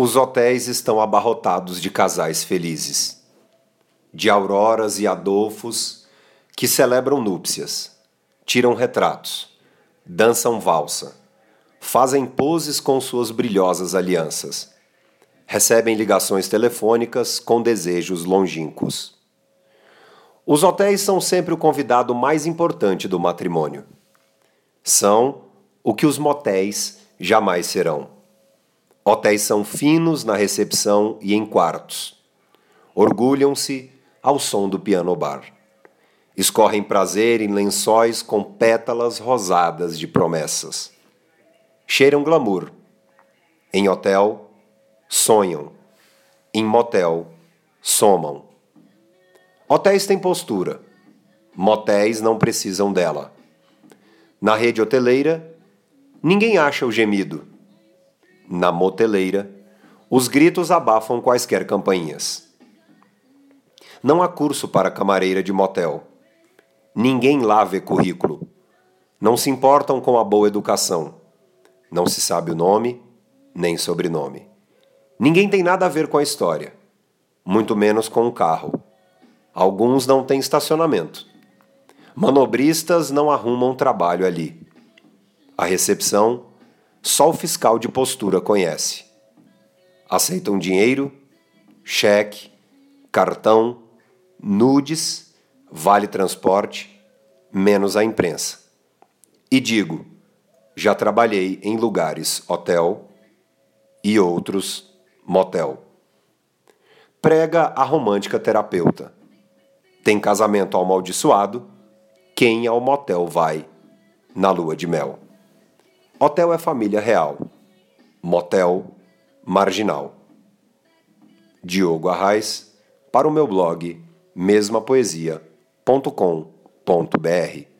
Os hotéis estão abarrotados de casais felizes, de auroras e adolfos que celebram núpcias, tiram retratos, dançam valsa, fazem poses com suas brilhosas alianças, recebem ligações telefônicas com desejos longínquos. Os hotéis são sempre o convidado mais importante do matrimônio. São o que os motéis jamais serão. Hotéis são finos na recepção e em quartos. Orgulham-se ao som do piano bar. Escorrem prazer em lençóis com pétalas rosadas de promessas. Cheiram glamour. Em hotel, sonham. Em motel, somam. Hotéis têm postura. Motéis não precisam dela. Na rede hoteleira, ninguém acha o gemido na moteleira, os gritos abafam quaisquer campainhas. Não há curso para camareira de motel. Ninguém lá vê currículo. Não se importam com a boa educação. Não se sabe o nome, nem sobrenome. Ninguém tem nada a ver com a história, muito menos com o carro. Alguns não têm estacionamento. Manobristas não arrumam trabalho ali. A recepção só o fiscal de postura conhece. Aceitam dinheiro, cheque, cartão, nudes, vale transporte, menos a imprensa. E digo, já trabalhei em lugares hotel e outros motel. Prega a romântica terapeuta. Tem casamento amaldiçoado, quem ao motel vai na lua de mel. Hotel é família real. Motel, marginal. Diogo Arraes, para o meu blog mesmapoesia.com.br